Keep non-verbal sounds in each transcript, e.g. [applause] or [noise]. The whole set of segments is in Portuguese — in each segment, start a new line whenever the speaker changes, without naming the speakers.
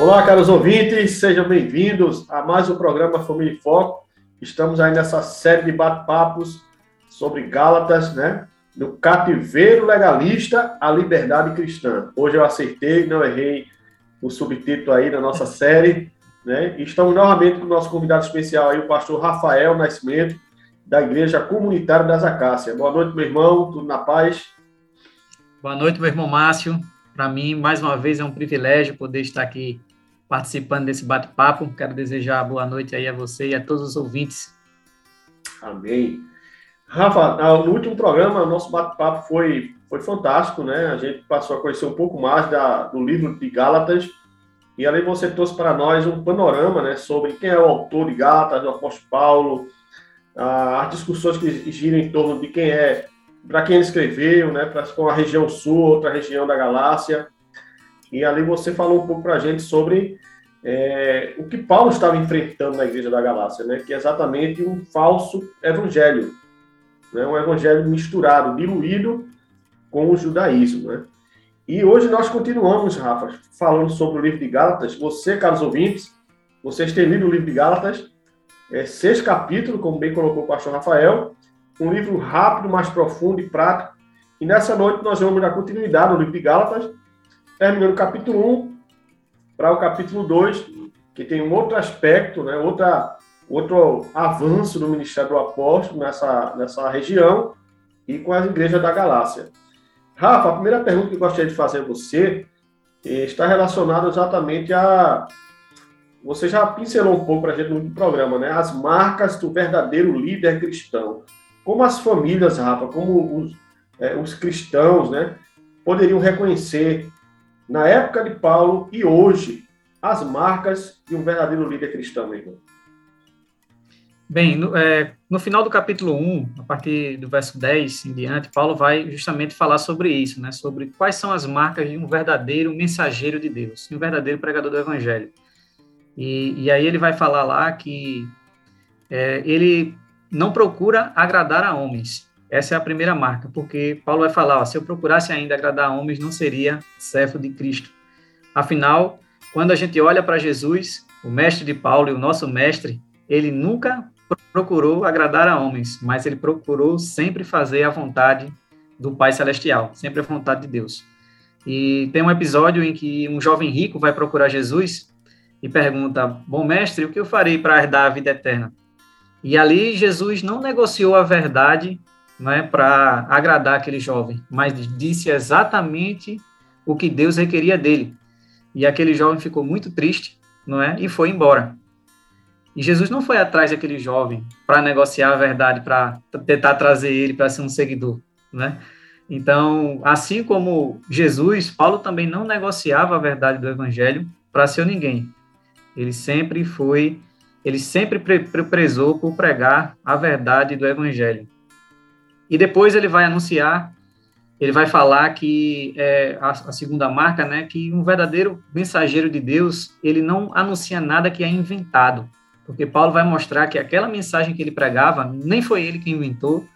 Olá, caros ouvintes, sejam bem-vindos a mais um programa Família em Foco. Estamos aí nessa série de bate-papos sobre Gálatas, né? Do cativeiro legalista à liberdade cristã. Hoje eu acertei, não errei o subtítulo aí da nossa série, né? Estamos novamente com o nosso convidado especial aí, o pastor Rafael Nascimento, da Igreja Comunitária das Acácias. Boa noite, meu irmão, tudo na paz?
Boa noite, meu irmão Márcio. Para mim, mais uma vez, é um privilégio poder estar aqui participando desse bate-papo. Quero desejar boa noite aí a você e a todos os ouvintes.
Amém. Rafa, no último programa, nosso bate-papo foi, foi fantástico, né? A gente passou a conhecer um pouco mais da, do livro de Gálatas, e ali você trouxe para nós um panorama né, sobre quem é o autor de Gálatas, do apóstolo Paulo, as discussões que giram em torno de quem é, para quem ele escreveu, né, para a região sul, outra região da Galácia. E ali você falou um pouco para a gente sobre é, o que Paulo estava enfrentando na Igreja da Galácia, né? que é exatamente um falso evangelho, né? um evangelho misturado, diluído com o judaísmo. Né? E hoje nós continuamos, Rafa, falando sobre o livro de Gálatas. Você, caros ouvintes, vocês têm lido o livro de Gálatas, é, seis capítulos, como bem colocou o pastor Rafael, um livro rápido, mais profundo e prático. E nessa noite nós vamos dar continuidade no livro de Gálatas, terminando o capítulo 1 para o capítulo 2, que tem um outro aspecto, né, outra, outro avanço do ministério do apóstolo nessa, nessa região e com as igrejas da Galácia. Rafa, a primeira pergunta que eu gostaria de fazer a você eh, está relacionada exatamente a. Você já pincelou um pouco para a gente no programa, né? As marcas do verdadeiro líder cristão. Como as famílias, Rafa, como os, é, os cristãos, né, poderiam reconhecer na época de Paulo e hoje, as marcas de um verdadeiro líder cristão, meu irmão?
Bem, no, é, no, final do capítulo 1, a partir do verso 10 em diante, Paulo vai justamente falar sobre isso, né? Sobre quais são as marcas de um verdadeiro mensageiro de Deus, um verdadeiro pregador do Evangelho. E, e aí ele vai falar lá que é, ele não procura agradar a homens, essa é a primeira marca, porque Paulo vai falar: ó, se eu procurasse ainda agradar homens, não seria servo de Cristo. Afinal, quando a gente olha para Jesus, o mestre de Paulo e o nosso mestre, ele nunca procurou agradar a homens, mas ele procurou sempre fazer a vontade do Pai Celestial, sempre a vontade de Deus. E tem um episódio em que um jovem rico vai procurar Jesus e pergunta: Bom mestre, o que eu farei para herdar a vida eterna? E ali Jesus não negociou a verdade né, para agradar aquele jovem, mas disse exatamente o que Deus requeria dele. E aquele jovem ficou muito triste, não é? E foi embora. E Jesus não foi atrás daquele jovem para negociar a verdade, para tentar trazer ele para ser um seguidor, né? Então, assim como Jesus, Paulo também não negociava a verdade do evangelho para ser ninguém. Ele sempre foi, ele sempre prezou por pregar a verdade do evangelho. E depois ele vai anunciar, ele vai falar que é, a, a, segunda marca, né, que um verdadeiro mensageiro de Deus, ele não anuncia nada que é inventado, porque Paulo vai mostrar que aquela mensagem que ele pregava nem foi ele que inventou,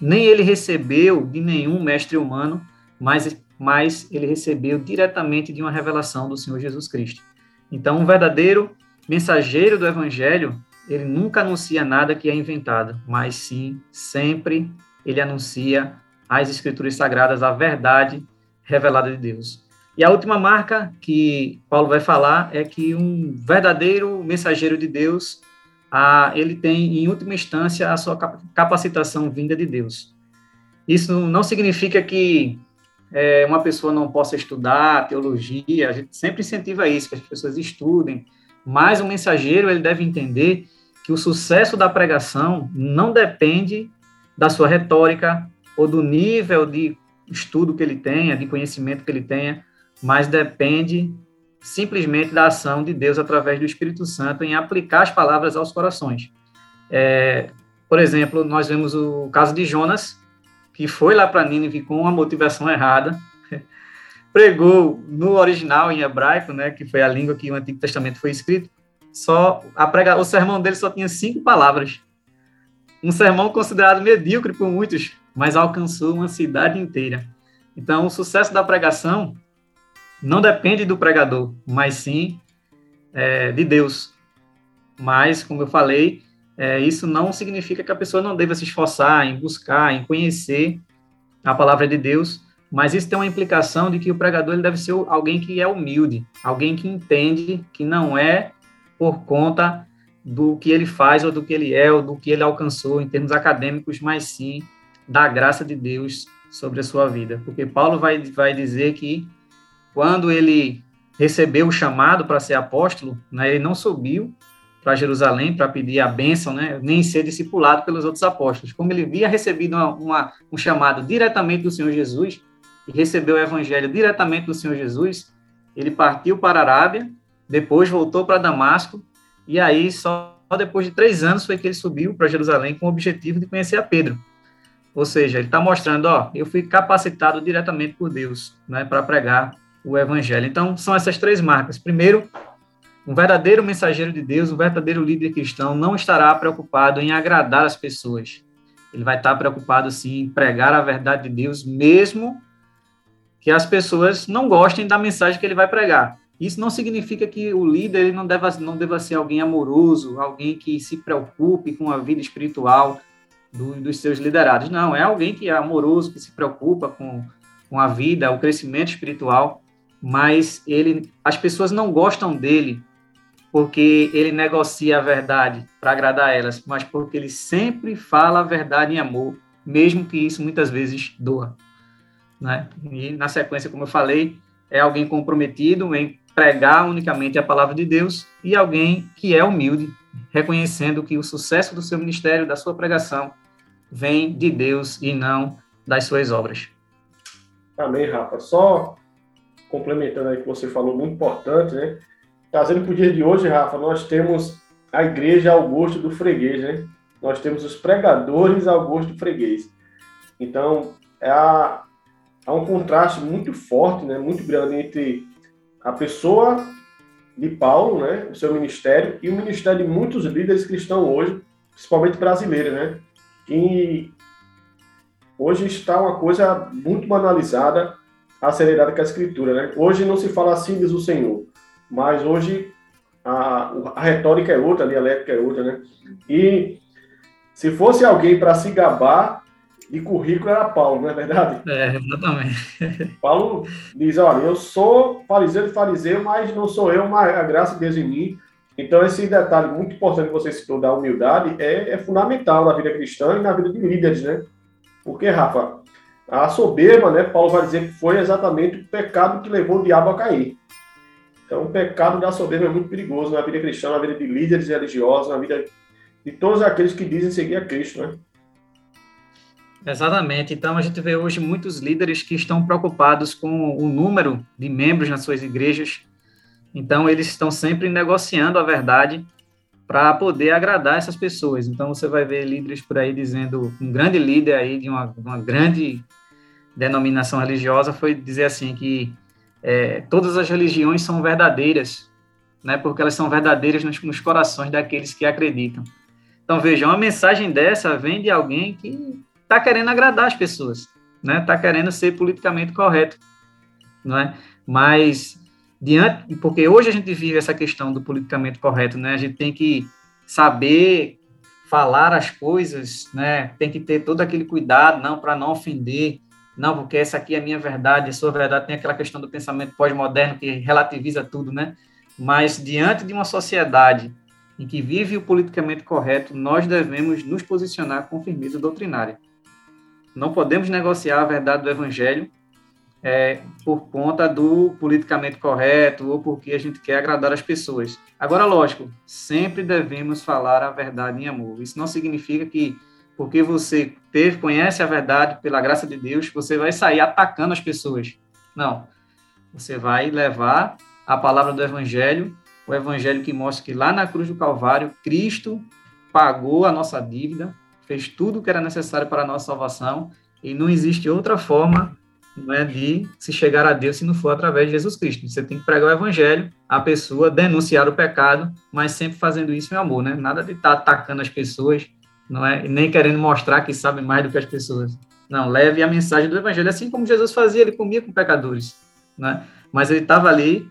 nem ele recebeu de nenhum mestre humano, mas, mas ele recebeu diretamente de uma revelação do Senhor Jesus Cristo. Então, um verdadeiro mensageiro do Evangelho, ele nunca anuncia nada que é inventado, mas sim sempre ele anuncia as escrituras sagradas, a verdade revelada de Deus. E a última marca que Paulo vai falar é que um verdadeiro mensageiro de Deus, ah, ele tem, em última instância, a sua capacitação vinda de Deus. Isso não significa que é, uma pessoa não possa estudar teologia, a gente sempre incentiva isso, que as pessoas estudem, mas o mensageiro ele deve entender que o sucesso da pregação não depende da sua retórica ou do nível de estudo que ele tenha, de conhecimento que ele tenha, mas depende simplesmente da ação de Deus através do Espírito Santo em aplicar as palavras aos corações. É, por exemplo, nós vemos o caso de Jonas, que foi lá para Nínive com uma motivação errada, [laughs] pregou no original em hebraico, né, que foi a língua que o Antigo Testamento foi escrito, só a prega, o sermão dele só tinha cinco palavras. Um sermão considerado medíocre por muitos, mas alcançou uma cidade inteira. Então, o sucesso da pregação não depende do pregador, mas sim é, de Deus. Mas, como eu falei, é, isso não significa que a pessoa não deva se esforçar em buscar, em conhecer a palavra de Deus, mas isso tem uma implicação de que o pregador ele deve ser alguém que é humilde, alguém que entende que não é por conta do que ele faz ou do que ele é ou do que ele alcançou em termos acadêmicos, mas sim da graça de Deus sobre a sua vida. Porque Paulo vai, vai dizer que quando ele recebeu o chamado para ser apóstolo, né, ele não subiu para Jerusalém para pedir a bênção, né, nem ser discipulado pelos outros apóstolos. Como ele havia recebido uma, uma, um chamado diretamente do Senhor Jesus e recebeu o evangelho diretamente do Senhor Jesus, ele partiu para a Arábia, depois voltou para Damasco, e aí só depois de três anos foi que ele subiu para Jerusalém com o objetivo de conhecer a Pedro. Ou seja, ele está mostrando, ó, eu fui capacitado diretamente por Deus, né, para pregar o evangelho. Então, são essas três marcas. Primeiro, um verdadeiro mensageiro de Deus, um verdadeiro líder cristão, não estará preocupado em agradar as pessoas. Ele vai estar preocupado, sim, em pregar a verdade de Deus, mesmo que as pessoas não gostem da mensagem que ele vai pregar. Isso não significa que o líder ele não, deva, não deva ser alguém amoroso, alguém que se preocupe com a vida espiritual do, dos seus liderados. Não, é alguém que é amoroso, que se preocupa com, com a vida, o crescimento espiritual, mas ele, as pessoas não gostam dele porque ele negocia a verdade para agradar elas, mas porque ele sempre fala a verdade em amor, mesmo que isso muitas vezes doa. Né? E na sequência, como eu falei, é alguém comprometido em pregar unicamente a palavra de Deus e alguém que é humilde, reconhecendo que o sucesso do seu ministério, da sua pregação, vem de Deus e não das suas obras.
Amém, Rafa. Só complementando aí que você falou, muito importante, né? Trazendo para o dia de hoje, Rafa, nós temos a igreja ao gosto do freguês, né? Nós temos os pregadores ao gosto do freguês. Então, é a, há um contraste muito forte, né? Muito grande entre a pessoa de Paulo, né? O seu ministério e o ministério de muitos líderes cristãos hoje, principalmente brasileiros, né? E hoje está uma coisa muito banalizada, acelerada com a escritura, né? Hoje não se fala assim, diz o Senhor mas hoje a, a retórica é outra, a dialética é outra, né? E se fosse alguém para se gabar de currículo era Paulo, não é verdade?
É, exatamente.
Paulo diz, olha, eu sou fariseu de fariseu, mas não sou eu, mas a graça de Deus em mim. Então, esse detalhe muito importante que você citou da humildade é, é fundamental na vida cristã e na vida de líderes, né? Porque, Rafa, a soberba, né, Paulo vai dizer que foi exatamente o pecado que levou o diabo a cair. Então, o pecado da soberba é muito perigoso na vida cristã, na vida de líderes religiosos, na vida de todos aqueles que dizem seguir a Cristo, né?
Exatamente. Então, a gente vê hoje muitos líderes que estão preocupados com o número de membros nas suas igrejas. Então, eles estão sempre negociando a verdade para poder agradar essas pessoas. Então, você vai ver líderes por aí dizendo, um grande líder aí de uma, uma grande denominação religiosa foi dizer assim que é, todas as religiões são verdadeiras, né, porque elas são verdadeiras nos, nos corações daqueles que acreditam. Então, veja, uma mensagem dessa vem de alguém que está querendo agradar as pessoas, né? Está querendo ser politicamente correto, não é? Mas diante, porque hoje a gente vive essa questão do politicamente correto, né? A gente tem que saber falar as coisas, né? Tem que ter todo aquele cuidado, não para não ofender, não, porque essa aqui é a minha verdade, a sua verdade tem aquela questão do pensamento pós-moderno que relativiza tudo, né? Mas diante de uma sociedade em que vive o politicamente correto, nós devemos nos posicionar com firmeza doutrinária. Não podemos negociar a verdade do evangelho é, por conta do politicamente correto ou porque a gente quer agradar as pessoas. Agora, lógico, sempre devemos falar a verdade em amor. Isso não significa que porque você teve, conhece a verdade pela graça de Deus, você vai sair atacando as pessoas. Não. Você vai levar a palavra do Evangelho, o Evangelho que mostra que lá na cruz do Calvário, Cristo pagou a nossa dívida, fez tudo o que era necessário para a nossa salvação, e não existe outra forma né, de se chegar a Deus se não for através de Jesus Cristo. Você tem que pregar o evangelho, a pessoa denunciar o pecado, mas sempre fazendo isso em amor, né? Nada de estar tá atacando as pessoas, não é? Nem querendo mostrar que sabe mais do que as pessoas. Não, leve a mensagem do evangelho, assim como Jesus fazia, ele comia com pecadores, né? Mas ele estava ali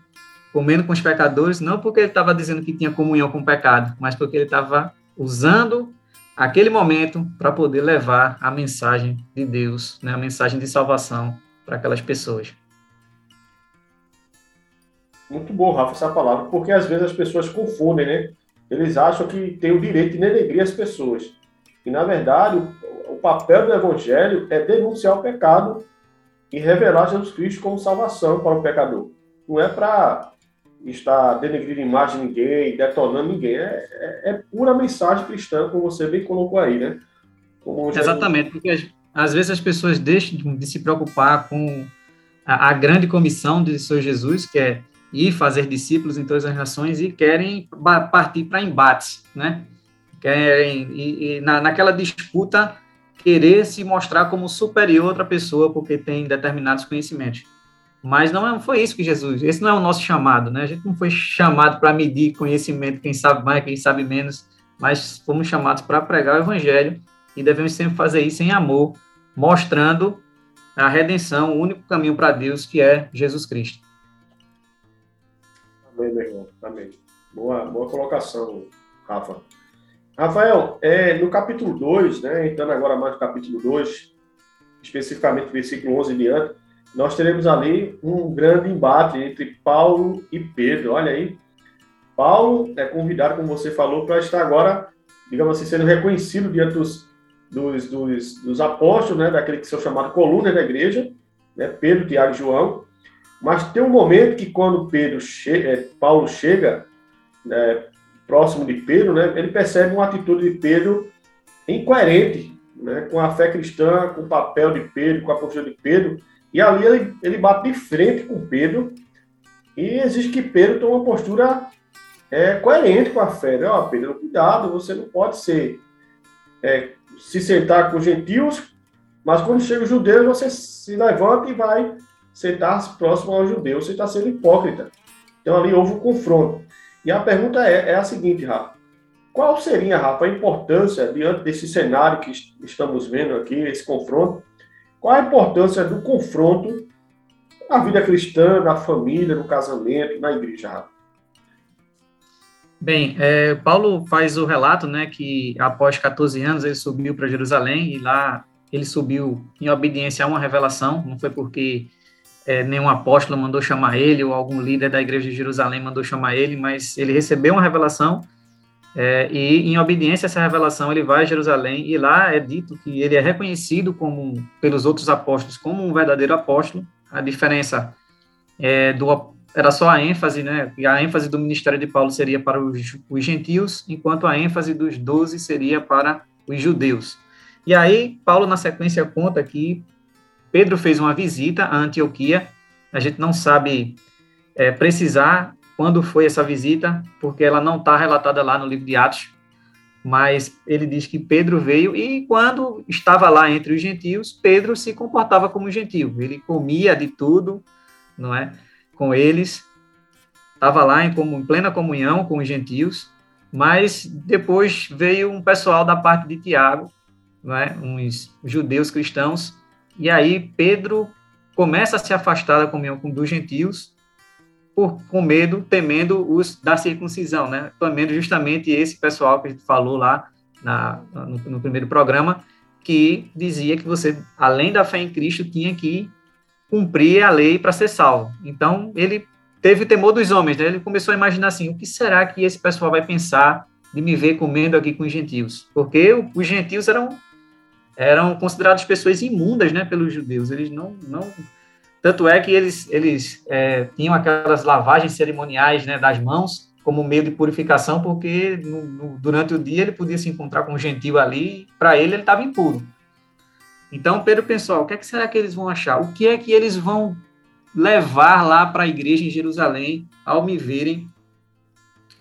comendo com os pecadores, não porque ele estava dizendo que tinha comunhão com o pecado, mas porque ele estava usando aquele momento para poder levar a mensagem de Deus, né? A mensagem de salvação para aquelas pessoas.
Muito bom, Rafa, essa palavra, porque às vezes as pessoas confundem, né? Eles acham que tem o direito de denegrir as pessoas. E, na verdade, o, o papel do evangelho é denunciar o pecado e revelar Jesus Cristo como salvação para o pecador. Não é para estar denegrindo imagem de ninguém, detonando ninguém. É, é, é, pura mensagem cristã, como você bem colocou aí, né?
Exatamente, porque às vezes as pessoas deixam de se preocupar com a, a grande comissão de Senhor Jesus, que é ir fazer discípulos em todas as nações e querem partir para embates, né? Querem, e, e na, naquela disputa, querer se mostrar como superior a outra pessoa porque tem determinados conhecimentos. Mas não é, foi isso que Jesus, esse não é o nosso chamado, né? A gente não foi chamado para medir conhecimento, quem sabe mais, quem sabe menos, mas fomos chamados para pregar o evangelho e devemos sempre fazer isso em amor, mostrando a redenção, o único caminho para Deus, que é Jesus Cristo.
Amém, meu irmão. Amém. Boa, boa colocação, Rafa. Rafael, é, no capítulo 2, né, entrando agora mais no capítulo 2, especificamente versículo 11 e diante, nós teremos ali um grande embate entre Paulo e Pedro. Olha aí, Paulo é convidado, como você falou, para estar agora, digamos assim, sendo reconhecido diante dos, dos, dos, dos apóstolos, né, daquele que são chamados colunas da igreja, né, Pedro, Tiago e João. Mas tem um momento que quando Pedro che é, Paulo chega né, próximo de Pedro, né, ele percebe uma atitude de Pedro incoerente né, com a fé cristã, com o papel de Pedro, com a postura de Pedro. E ali ele, ele bate de frente com Pedro e exige que Pedro tome uma postura é, coerente com a fé. Né? Ó, Pedro, cuidado, você não pode ser é, se sentar com os gentios, mas quando chega os judeus, você se levanta e vai sentar próximo aos judeus. Você está sendo hipócrita. Então ali houve um confronto. E a pergunta é, é a seguinte, Rafa. Qual seria, Rafa, a importância, diante desse cenário que estamos vendo aqui, esse confronto, qual a importância do confronto na vida cristã, na família, no casamento, na igreja?
Bem, é, Paulo faz o relato, né, que após 14 anos ele subiu para Jerusalém e lá ele subiu em obediência a uma revelação, não foi porque é, nenhum apóstolo mandou chamar ele ou algum líder da igreja de Jerusalém mandou chamar ele, mas ele recebeu uma revelação é, e em obediência a essa revelação ele vai a Jerusalém e lá é dito que ele é reconhecido como pelos outros apóstolos como um verdadeiro apóstolo. A diferença é, do era só a ênfase, né? E a ênfase do ministério de Paulo seria para os, os gentios, enquanto a ênfase dos doze seria para os judeus. E aí, Paulo, na sequência, conta que Pedro fez uma visita a Antioquia. A gente não sabe é, precisar quando foi essa visita, porque ela não está relatada lá no livro de Atos. Mas ele diz que Pedro veio e, quando estava lá entre os gentios, Pedro se comportava como gentio. Ele comia de tudo, não é? com eles, estava lá em, como, em plena comunhão com os gentios, mas depois veio um pessoal da parte de Tiago, é? uns judeus cristãos, e aí Pedro começa a se afastar da comunhão com dos gentios, por, com medo, temendo os da circuncisão, né? temendo justamente esse pessoal que a gente falou lá na, no, no primeiro programa, que dizia que você, além da fé em Cristo, tinha que cumprir a lei para ser salvo. Então, ele teve o temor dos homens, né? Ele começou a imaginar assim, o que será que esse pessoal vai pensar de me ver comendo aqui com os gentios? Porque os gentios eram eram considerados pessoas imundas, né, pelos judeus. Eles não não tanto é que eles eles é, tinham aquelas lavagens cerimoniais, né, das mãos como meio de purificação, porque no, no, durante o dia ele podia se encontrar com um gentil ali, para ele ele estava impuro. Então Pedro pensou: o que, é que será que eles vão achar? O que é que eles vão levar lá para a igreja em Jerusalém ao me verem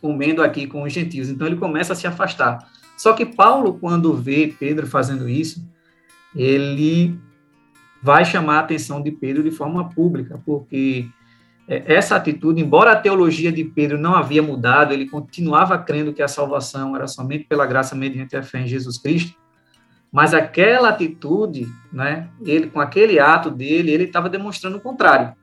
comendo aqui com os gentios? Então ele começa a se afastar. Só que Paulo, quando vê Pedro fazendo isso, ele vai chamar a atenção de Pedro de forma pública, porque é, essa atitude, embora a teologia de Pedro não havia mudado, ele continuava crendo que a salvação era somente pela graça mediante a fé em Jesus Cristo, mas aquela atitude, né, ele com aquele ato dele, ele estava demonstrando o contrário.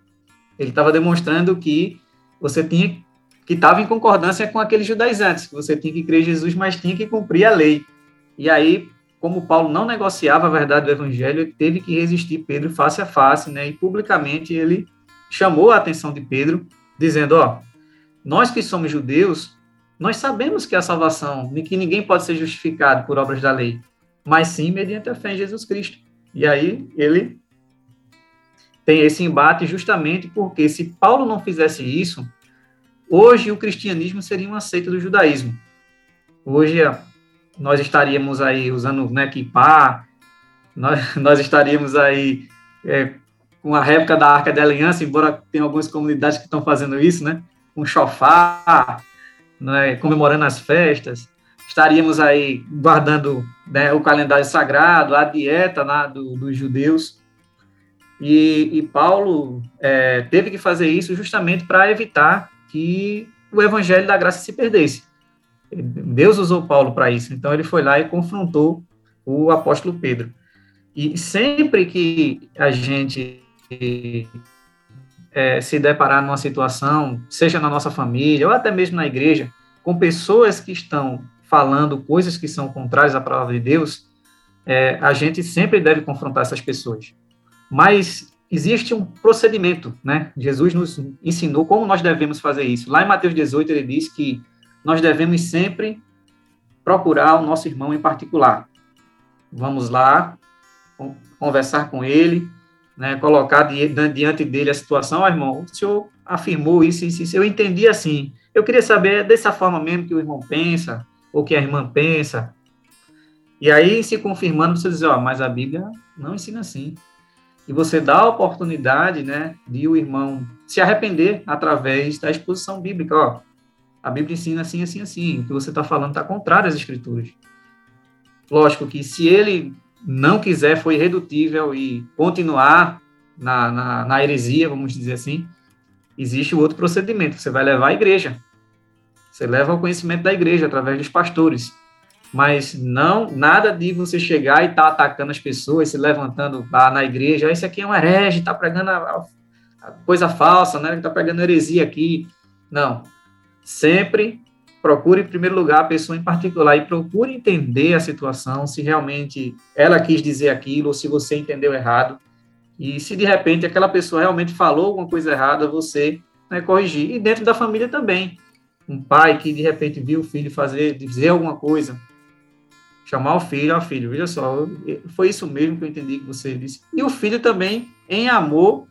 Ele estava demonstrando que você tinha que estava em concordância com aqueles judaizantes, que você tinha que crer em Jesus, mas tinha que cumprir a lei. E aí, como Paulo não negociava a verdade do evangelho, ele teve que resistir Pedro face a face, né? E publicamente ele chamou a atenção de Pedro, dizendo: Ó, nós que somos judeus, nós sabemos que a salvação, que ninguém pode ser justificado por obras da lei, mas sim mediante a fé em Jesus Cristo. E aí ele tem esse embate justamente porque se Paulo não fizesse isso, hoje o cristianismo seria uma seita do judaísmo. Hoje nós estaríamos aí usando né, kippah, nós, [laughs] nós estaríamos aí é, com a réplica da Arca da Aliança, embora tenha algumas comunidades que estão fazendo isso, né? Com chofar, né, comemorando as festas. Estaríamos aí guardando né, o calendário sagrado, a dieta né, do, dos judeus. E, e Paulo é, teve que fazer isso justamente para evitar que o evangelho da graça se perdesse. Deus usou Paulo para isso. Então ele foi lá e confrontou o apóstolo Pedro. E sempre que a gente é, se deparar numa situação, seja na nossa família ou até mesmo na igreja, com pessoas que estão falando coisas que são contrárias à palavra de Deus, é, a gente sempre deve confrontar essas pessoas. Mas existe um procedimento, né? Jesus nos ensinou como nós devemos fazer isso. Lá em Mateus 18, ele diz que nós devemos sempre procurar o nosso irmão em particular. Vamos lá, conversar com ele, né, colocar diante dele a situação, ah, irmão, o senhor afirmou isso, isso, isso, eu entendi assim. Eu queria saber dessa forma mesmo que o irmão pensa, ou que a irmã pensa. E aí, se confirmando, você diz, ó, mas a Bíblia não ensina assim. E você dá a oportunidade, né, de o irmão se arrepender através da exposição bíblica, ó. A Bíblia ensina assim, assim, assim. O que você está falando está contrário às Escrituras. Lógico que se ele não quiser, foi irredutível e continuar na, na, na heresia, vamos dizer assim, existe o outro procedimento. Você vai levar a igreja. Você leva ao conhecimento da igreja através dos pastores. Mas não nada de você chegar e estar tá atacando as pessoas, se levantando lá na igreja. Esse aqui é um herege, está pregando a, a coisa falsa, né? Está pregando heresia aqui. Não. Sempre procure, em primeiro lugar, a pessoa em particular e procure entender a situação, se realmente ela quis dizer aquilo ou se você entendeu errado. E se de repente aquela pessoa realmente falou alguma coisa errada, você né, corrigir. E dentro da família também. Um pai que de repente viu o filho fazer, dizer alguma coisa, chamar o filho, ó oh, filho, veja só, foi isso mesmo que eu entendi que você disse. E o filho também, em amor,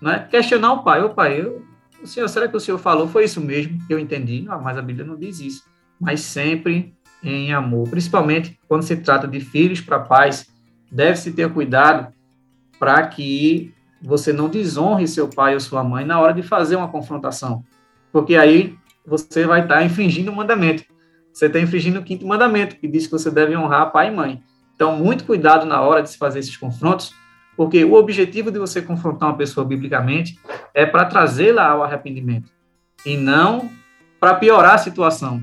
né, questionar o pai, ô pai, eu, o senhor, será que o senhor falou? Foi isso mesmo? Eu entendi. Ah, mas a Bíblia não diz isso. Mas sempre em amor. Principalmente quando se trata de filhos para pais, deve-se ter cuidado para que você não desonre seu pai ou sua mãe na hora de fazer uma confrontação. Porque aí você vai estar infringindo o mandamento. Você está infringindo o quinto mandamento, que diz que você deve honrar pai e mãe. Então, muito cuidado na hora de se fazer esses confrontos, porque o objetivo de você confrontar uma pessoa biblicamente é para trazê-la ao arrependimento e não para piorar a situação.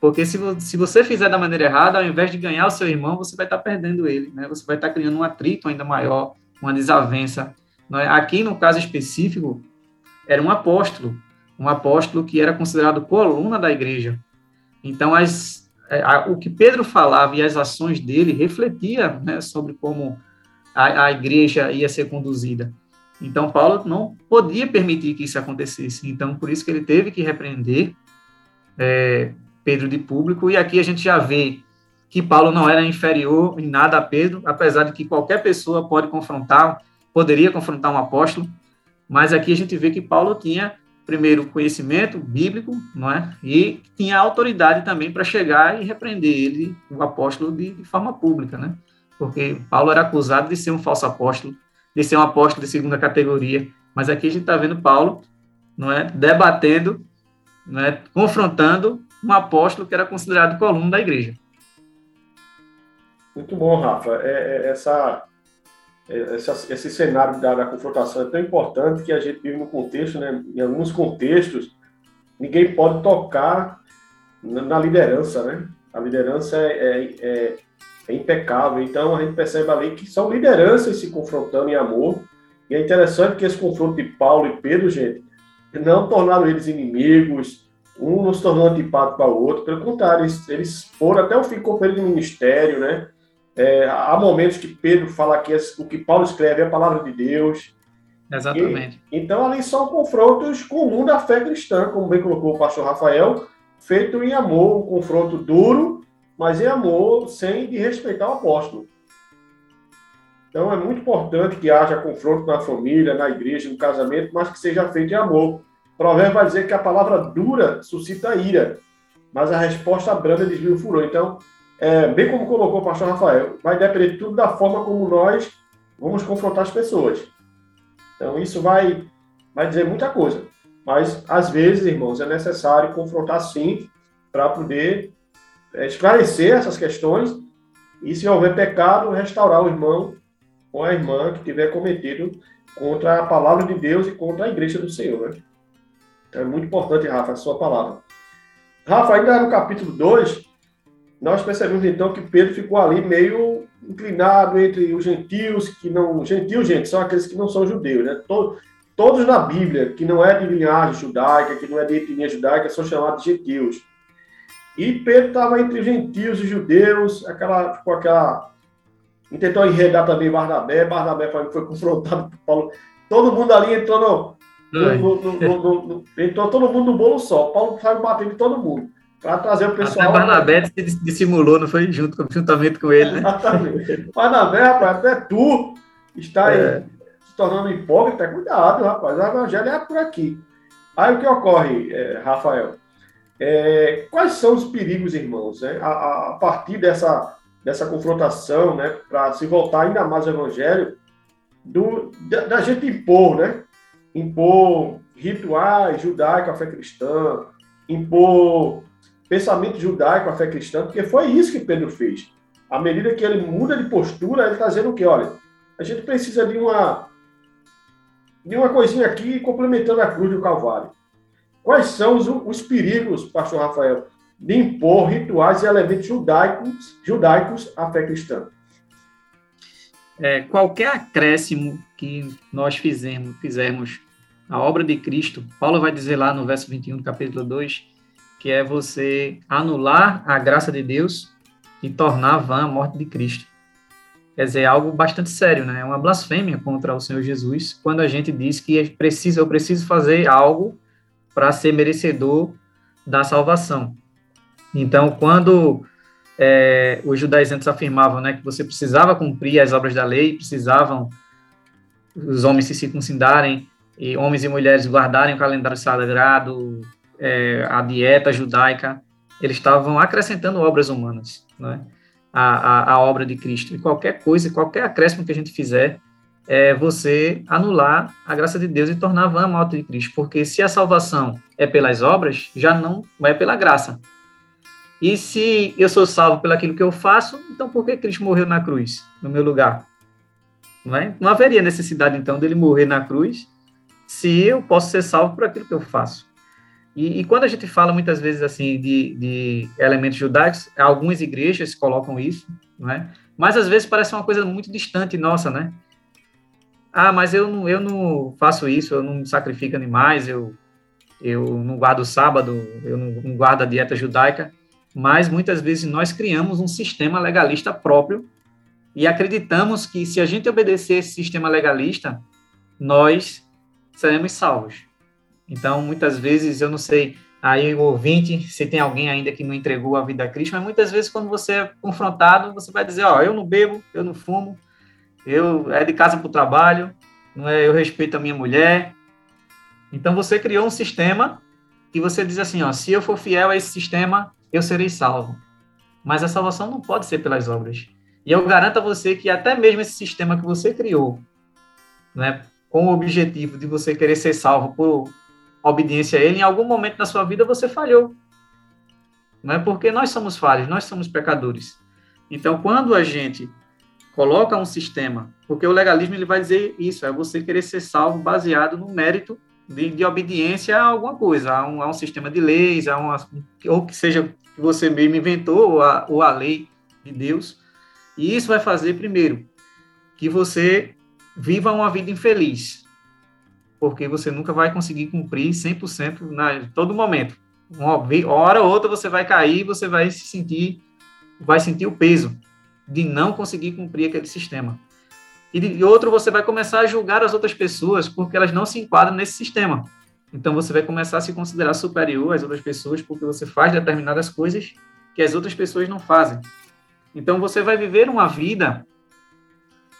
Porque se, se você fizer da maneira errada, ao invés de ganhar o seu irmão, você vai estar tá perdendo ele, né? Você vai estar tá criando um atrito ainda maior, uma desavença. É? Aqui, no caso específico, era um apóstolo, um apóstolo que era considerado coluna da igreja. Então, as, é, a, o que Pedro falava e as ações dele refletia né, sobre como a, a igreja ia ser conduzida. Então, Paulo não podia permitir que isso acontecesse. Então, por isso que ele teve que repreender é, Pedro de público. E aqui a gente já vê que Paulo não era inferior em nada a Pedro, apesar de que qualquer pessoa pode confrontar, poderia confrontar um apóstolo. Mas aqui a gente vê que Paulo tinha primeiro conhecimento bíblico, não é? E tinha autoridade também para chegar e repreender ele, o apóstolo, de, de, forma pública, né? Porque Paulo era acusado de ser um falso apóstolo, de ser um apóstolo de segunda categoria, mas aqui a gente está vendo Paulo, não é, debatendo, não é, confrontando um apóstolo que era considerado coluna da igreja.
Muito bom, Rafa. É, é, essa, é, essa, esse cenário da, da, confrontação é tão importante que a gente vive no contexto, né? Em alguns contextos, ninguém pode tocar na, na liderança, né? A liderança é, é, impecável. Então, a gente percebe ali que são lideranças se confrontando em amor. E é interessante que esse confronto de Paulo e Pedro, gente, não tornaram eles inimigos, um não se tornou antipático ao outro. Pelo contrário, eles, eles foram até o fim companheiro de ministério, né? É, há momentos que Pedro fala que o que Paulo escreve é a palavra de Deus.
Exatamente.
E, então, ali são confrontos com o mundo da fé cristã, como bem colocou o pastor Rafael, feito em amor, um confronto duro, mas em amor, sem de respeitar o apóstolo. Então, é muito importante que haja confronto na família, na igreja, no casamento, mas que seja feito em amor. O provérbio vai dizer que a palavra dura suscita ira, mas a resposta branda desvia o furor. Então, é, bem como colocou o pastor Rafael, vai depender tudo da forma como nós vamos confrontar as pessoas. Então, isso vai, vai dizer muita coisa. Mas, às vezes, irmãos, é necessário confrontar sim, para poder é, esclarecer essas questões e, se houver pecado, restaurar o irmão ou a irmã que tiver cometido contra a palavra de Deus e contra a igreja do Senhor. Né? Então, é muito importante, Rafa, a sua palavra. Rafa, ainda no capítulo 2, nós percebemos então que Pedro ficou ali meio inclinado entre os gentios, que não. Gentios, gente, são aqueles que não são judeus, né? Todos, todos na Bíblia, que não é de linhagem judaica, que não é de etnia judaica, são chamados gentios. E Pedro estava entre os gentios e judeus, aquela, com aquela. Tentou enredar também Barnabé. Barnabé foi, confrontado por Paulo. Todo mundo ali entrou no. no, no, no entrou todo mundo no bolo só. Paulo saiu batendo em todo mundo para trazer o pessoal.
Até Barnabé se dissimulou, não foi junto, juntamente com ele, né?
Exatamente. Barnabé, rapaz, até tu está é. se tornando hipócrita, cuidado, rapaz. O evangelho é por aqui. Aí o que ocorre, é, Rafael? É, quais são os perigos, irmãos, né? a, a, partir dessa, dessa confrontação, né, para se voltar ainda mais ao evangelho, do, da, da gente impor, né? Impor rituais judaicos à fé cristã, impor pensamento judaico, a fé cristã, porque foi isso que Pedro fez. À medida que ele muda de postura, ele está dizendo o quê? Olha, a gente precisa de uma, de uma coisinha aqui complementando a cruz do Calvário. Quais são os, os perigos, pastor Rafael, de impor rituais e elementos judaicos, judaicos à fé cristã?
É, qualquer acréscimo que nós fizermos, fizermos à obra de Cristo, Paulo vai dizer lá no verso 21 do capítulo 2, que é você anular a graça de Deus e tornar vã a morte de Cristo. Quer dizer, é algo bastante sério, né? É uma blasfêmia contra o Senhor Jesus quando a gente diz que é preciso, eu preciso fazer algo para ser merecedor da salvação. Então, quando é, os judaizantes afirmavam né, que você precisava cumprir as obras da lei, precisavam os homens se circuncidarem, e homens e mulheres guardarem o calendário sagrado, é, a dieta judaica, eles estavam acrescentando obras humanas, né? A, a, a, obra de Cristo. E qualquer coisa, qualquer acréscimo que a gente fizer, é você anular a graça de Deus e tornar vã a morte de Cristo. Porque se a salvação é pelas obras, já não é pela graça. E se eu sou salvo pelo aquilo que eu faço, então por que Cristo morreu na cruz, no meu lugar? Não, é? não haveria necessidade, então, dele morrer na cruz se eu posso ser salvo por aquilo que eu faço. E, e, quando a gente fala muitas vezes assim de, de, elementos judaicos, algumas igrejas colocam isso, né? Mas às vezes parece uma coisa muito distante nossa, né? Ah, mas eu não, eu não faço isso, eu não sacrifico animais, eu, eu não guardo sábado, eu não, não guardo a dieta judaica. Mas muitas vezes nós criamos um sistema legalista próprio e acreditamos que se a gente obedecer esse sistema legalista, nós seremos salvos. Então, muitas vezes, eu não sei, aí o ouvinte, se tem alguém ainda que não entregou a vida a Cristo, mas muitas vezes quando você é confrontado, você vai dizer, ó, oh, eu não bebo, eu não fumo, eu é de casa para o trabalho, não é, eu respeito a minha mulher, Então você criou um sistema e você diz assim, ó, se eu for fiel a esse sistema, eu serei salvo. Mas a salvação não pode ser pelas obras. E eu garanto a você que até mesmo esse sistema que você criou, né, com o objetivo de você querer ser salvo por obediência a ele, em algum momento da sua vida você falhou. Não é porque nós somos falhos, nós somos pecadores. Então, quando a gente coloca um sistema, porque o legalismo ele vai dizer isso, é você querer ser salvo baseado no mérito de, de obediência a alguma coisa, a um, a um sistema de leis, a uma, ou que seja que você mesmo inventou, ou a, ou a lei de Deus. E isso vai fazer, primeiro, que você viva uma vida infeliz, porque você nunca vai conseguir cumprir 100% na todo momento. Uma hora ou outra você vai cair, você vai se sentir, vai sentir o peso de não conseguir cumprir aquele sistema. E de outro, você vai começar a julgar as outras pessoas porque elas não se enquadram nesse sistema. Então você vai começar a se considerar superior às outras pessoas porque você faz determinadas coisas que as outras pessoas não fazem. Então você vai viver uma vida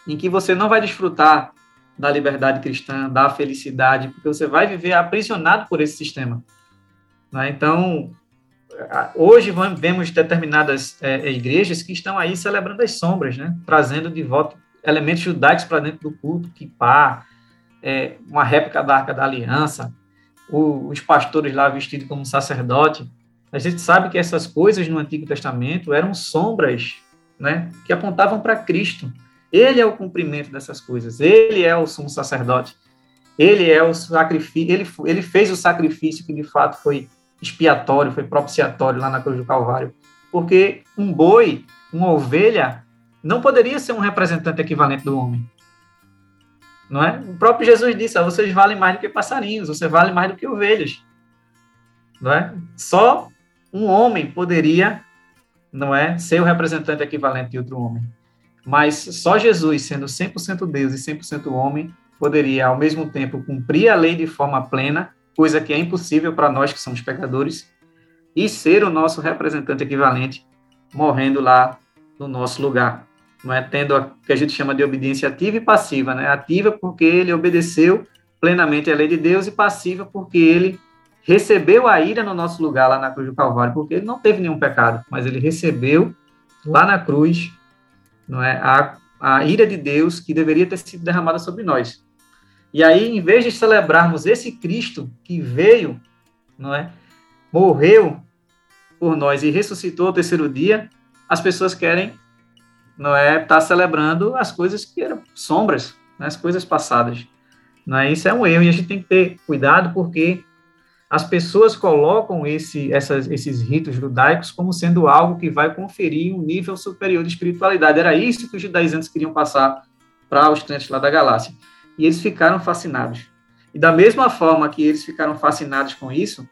em que você não vai desfrutar da liberdade cristã, da felicidade, porque você vai viver aprisionado por esse sistema. Né? Então, hoje vemos determinadas é, igrejas que estão aí celebrando as sombras, né? trazendo de volta elementos judaicos para dentro do culto, kippah, é, uma réplica da Arca da Aliança, o, os pastores lá vestidos como sacerdote. A gente sabe que essas coisas no Antigo Testamento eram sombras né, que apontavam para Cristo. Ele é o cumprimento dessas coisas. Ele é o sumo sacerdote. Ele é o sacrifício. Ele, ele fez o sacrifício que de fato foi expiatório, foi propiciatório lá na cruz do Calvário. Porque um boi, uma ovelha, não poderia ser um representante equivalente do homem. Não é? O próprio Jesus disse: ah, vocês valem mais do que passarinhos, você vale mais do que ovelhas. Não é? Só um homem poderia, não é, ser o representante equivalente de outro homem. Mas só Jesus, sendo 100% Deus e 100% homem, poderia ao mesmo tempo cumprir a lei de forma plena, coisa que é impossível para nós que somos pecadores, e ser o nosso representante equivalente, morrendo lá no nosso lugar não é tendo o que a gente chama de obediência ativa e passiva, né? Ativa porque ele obedeceu plenamente à lei de Deus e passiva porque ele recebeu a ira no nosso lugar lá na cruz do Calvário, porque ele não teve nenhum pecado, mas ele recebeu lá na cruz, não é, a, a ira de Deus que deveria ter sido derramada sobre nós. E aí, em vez de celebrarmos esse Cristo que veio, não é, morreu por nós e ressuscitou ao terceiro dia, as pessoas querem não é estar tá celebrando as coisas que eram sombras, né, as coisas passadas. Não é? Isso é um erro e a gente tem que ter cuidado porque as pessoas colocam esse, essas, esses ritos judaicos como sendo algo que vai conferir um nível superior de espiritualidade. Era isso que os judaizantes queriam passar para os crentes lá da Galácia. E eles ficaram fascinados. E da mesma forma que eles ficaram fascinados com isso,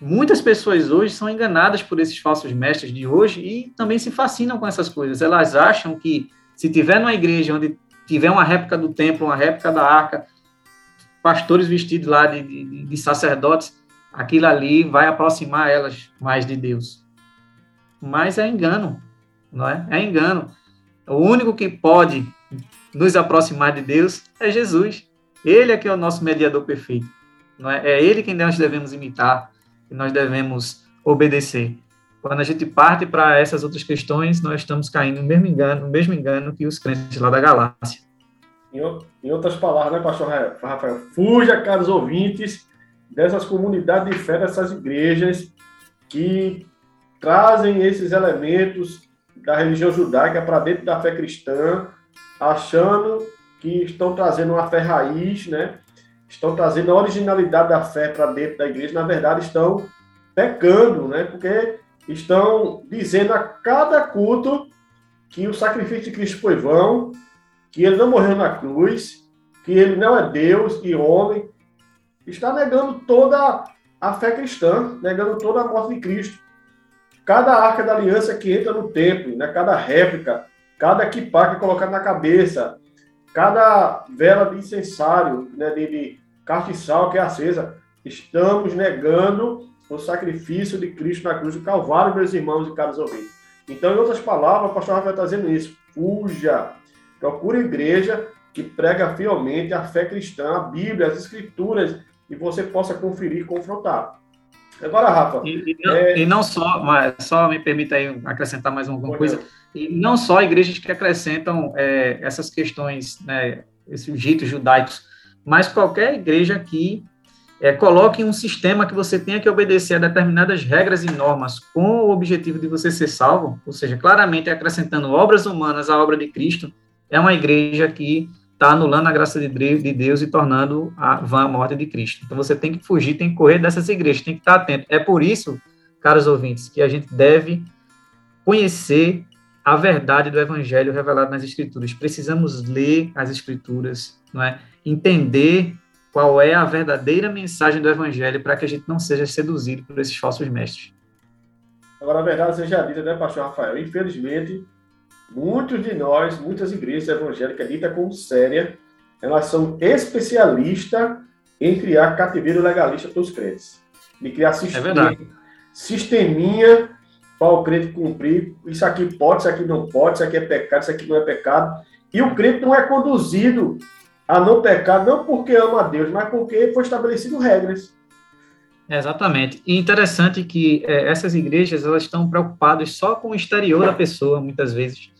Muitas pessoas hoje são enganadas por esses falsos mestres de hoje e também se fascinam com essas coisas. Elas acham que se tiver numa igreja onde tiver uma réplica do templo, uma réplica da arca, pastores vestidos lá de, de, de sacerdotes, aquilo ali vai aproximar elas mais de Deus. Mas é engano, não é? É engano. O único que pode nos aproximar de Deus é Jesus. Ele é que é o nosso mediador perfeito. Não é? é ele quem nós devemos imitar que nós devemos obedecer. Quando a gente parte para essas outras questões, nós estamos caindo no mesmo engano, no mesmo engano que os crentes lá da galáxia.
Em, outras palavras, né, pastor Rafael? Fuja, caros ouvintes, dessas comunidades de fé, dessas igrejas que trazem esses elementos da religião judaica para dentro da fé cristã, achando que estão trazendo uma fé raiz, né? estão trazendo a originalidade da fé para dentro da igreja, na verdade estão pecando, né? Porque estão dizendo a cada culto que o sacrifício de Cristo foi vão, que ele não morreu na cruz, que ele não é Deus e homem. Está negando toda a fé cristã, negando toda a morte de Cristo. Cada arca da aliança que entra no templo, né? cada réplica, cada equipar que é colocado na cabeça, cada vela de incensário, né? de, de castiçal que é acesa. Estamos negando o sacrifício de Cristo na cruz do Calvário, meus irmãos e caros ouvintes. Então, em outras palavras, o pastor Rafael está dizendo isso. Fuja. Procure igreja que prega fielmente a fé cristã, a Bíblia, as Escrituras, e você possa conferir e confrontar. Agora, Rafa.
E, e, não, é... e não, só, mas só me permita aí acrescentar mais alguma coisa. E não só igrejas que acrescentam é, essas questões, né, esses ritos judaicos, mas qualquer igreja que é, coloque um sistema que você tenha que obedecer a determinadas regras e normas com o objetivo de você ser salvo, ou seja, claramente acrescentando obras humanas à obra de Cristo, é uma igreja que está anulando a graça de Deus e tornando a vã a morte de Cristo. Então você tem que fugir, tem que correr dessas igrejas, tem que estar atento. É por isso, caros ouvintes, que a gente deve conhecer a verdade do evangelho revelado nas escrituras. Precisamos ler as escrituras, não é? Entender qual é a verdadeira mensagem do evangelho para que a gente não seja seduzido por esses falsos mestres.
Agora, a verdade seja dita, né, pastor Rafael? Infelizmente, muitos de nós, muitas igrejas evangélicas ditas como séria, elas são especialistas em criar cativeiro legalista para os crentes. De criar sistema, é sisteminha para o crente cumprir. Isso aqui pode, isso aqui não pode, isso aqui é pecado, isso aqui não é pecado. E o crente não é conduzido a não pecar, não porque ama a Deus, mas porque foi estabelecido regras.
Exatamente. E interessante que é, essas igrejas elas estão preocupadas só com o exterior da pessoa, muitas vezes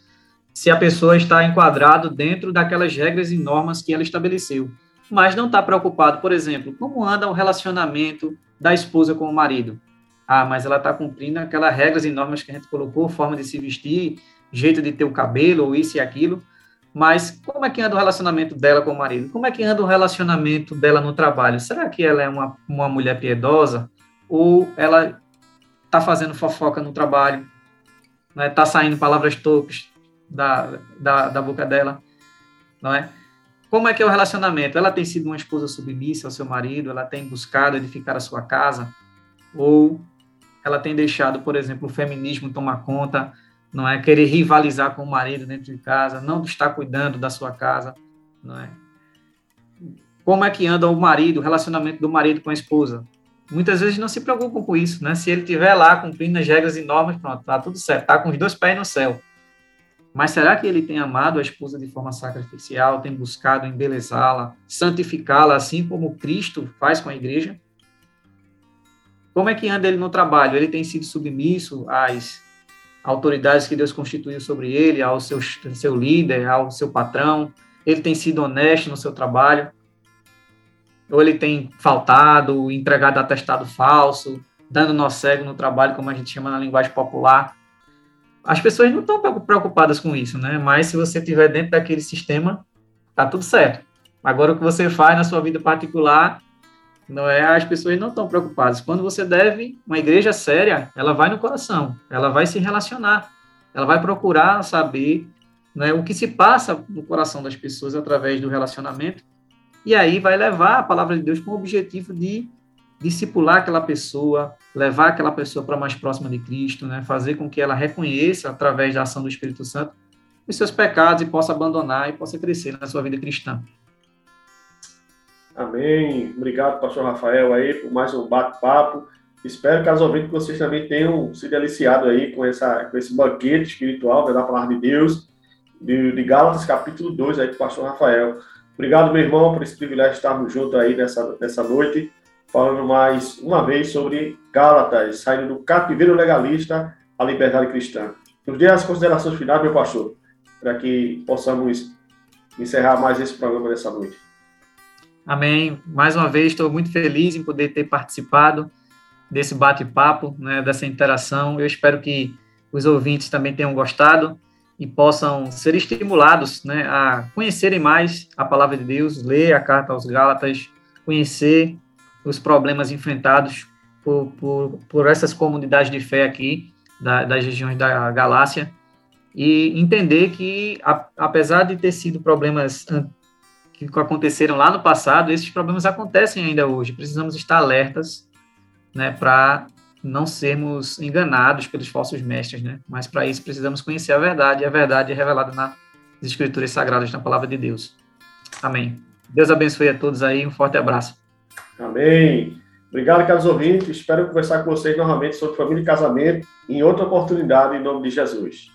se a pessoa está enquadrado dentro daquelas regras e normas que ela estabeleceu, mas não está preocupado, por exemplo, como anda o relacionamento da esposa com o marido. Ah, mas ela está cumprindo aquelas regras e normas que a gente colocou, forma de se vestir, jeito de ter o cabelo, ou isso e aquilo, mas como é que anda o relacionamento dela com o marido? Como é que anda o relacionamento dela no trabalho? Será que ela é uma, uma mulher piedosa? Ou ela está fazendo fofoca no trabalho? Está né? Tá saindo palavras torpes? Da, da, da boca dela, não é? Como é que é o relacionamento? Ela tem sido uma esposa submissa ao seu marido? Ela tem buscado edificar a sua casa? Ou ela tem deixado, por exemplo, o feminismo tomar conta, não é? Querer rivalizar com o marido dentro de casa, não estar cuidando da sua casa, não é? Como é que anda o marido, o relacionamento do marido com a esposa? Muitas vezes não se preocupam com isso, né? Se ele estiver lá cumprindo as regras e normas, pronto, tá tudo certo, tá com os dois pés no céu. Mas será que ele tem amado a esposa de forma sacrificial, tem buscado embelezá-la, santificá-la, assim como Cristo faz com a igreja? Como é que anda ele no trabalho? Ele tem sido submisso às autoridades que Deus constituiu sobre ele, ao seu, seu líder, ao seu patrão? Ele tem sido honesto no seu trabalho? Ou ele tem faltado, entregado atestado falso, dando nó cego no trabalho, como a gente chama na linguagem popular? As pessoas não estão preocupadas com isso, né? Mas se você estiver dentro daquele sistema, tá tudo certo. Agora, o que você faz na sua vida particular, não é? As pessoas não estão preocupadas. Quando você deve, uma igreja séria, ela vai no coração, ela vai se relacionar, ela vai procurar saber né, o que se passa no coração das pessoas através do relacionamento, e aí vai levar a palavra de Deus com o objetivo de discipular aquela pessoa, levar aquela pessoa para mais próxima de Cristo, né? fazer com que ela reconheça, através da ação do Espírito Santo, os seus pecados e possa abandonar e possa crescer na sua vida cristã.
Amém. Obrigado, pastor Rafael, aí, por mais um bate-papo. Espero que as ouvintes vocês também tenham se deliciado aí com, essa, com esse banquete espiritual da palavra de Deus, de, de Gálatas capítulo 2 aí com o pastor Rafael. Obrigado, meu irmão, por esse privilégio de estarmos juntos aí nessa, nessa noite falando mais uma vez sobre Gálatas, saindo do cativeiro legalista à liberdade cristã. Nos dê as considerações finais, meu pastor, para que possamos encerrar mais esse programa dessa noite.
Amém. Mais uma vez, estou muito feliz em poder ter participado desse bate-papo, né, dessa interação. Eu espero que os ouvintes também tenham gostado e possam ser estimulados né, a conhecerem mais a palavra de Deus, ler a carta aos Gálatas, conhecer os problemas enfrentados por, por, por essas comunidades de fé aqui, da, das regiões da Galácia, e entender que, a, apesar de ter sido problemas que aconteceram lá no passado, esses problemas acontecem ainda hoje. Precisamos estar alertas né, para não sermos enganados pelos falsos mestres, né? Mas para isso precisamos conhecer a verdade, e a verdade é revelada nas Escrituras Sagradas, na Palavra de Deus. Amém. Deus abençoe a todos aí, um forte abraço.
Amém. Obrigado, caros ouvintes. Espero conversar com vocês novamente sobre família e casamento em outra oportunidade, em nome de Jesus.